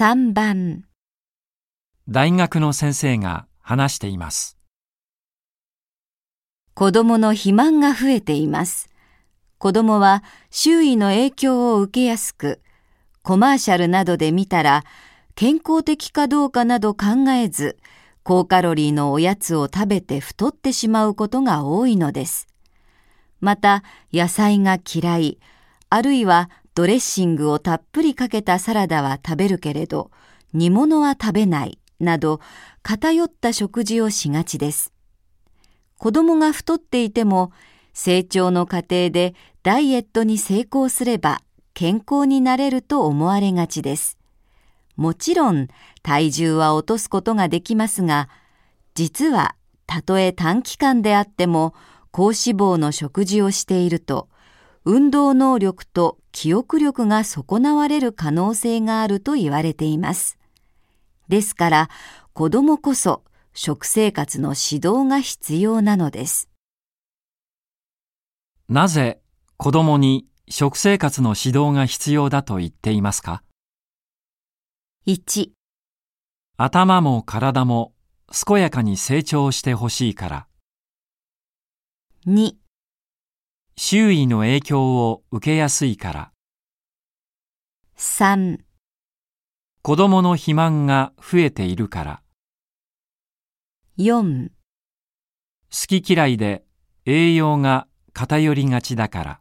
3番大学の先生が話しています。子供の肥満が増えています。子供は周囲の影響を受けやすく、コマーシャルなどで見たら健康的かどうかなど考えず、高カロリーのおやつを食べて太ってしまうことが多いのです。また野菜が嫌い、あるいはドレッシングをたっぷりかけたサラダは食べるけれど、煮物は食べないなど偏った食事をしがちです。子供が太っていても成長の過程でダイエットに成功すれば健康になれると思われがちです。もちろん体重は落とすことができますが、実はたとえ短期間であっても高脂肪の食事をしていると、運動能力と記憶力が損なわれる可能性があると言われています。ですから子供こそ食生活の指導が必要なのです。なぜ子供に食生活の指導が必要だと言っていますか？1、頭も体も健やかに成長してほしいから、2、周囲の影響を受けやすいから、3、子供の肥満が増えているから、4好き嫌いで栄養が偏りがちだから。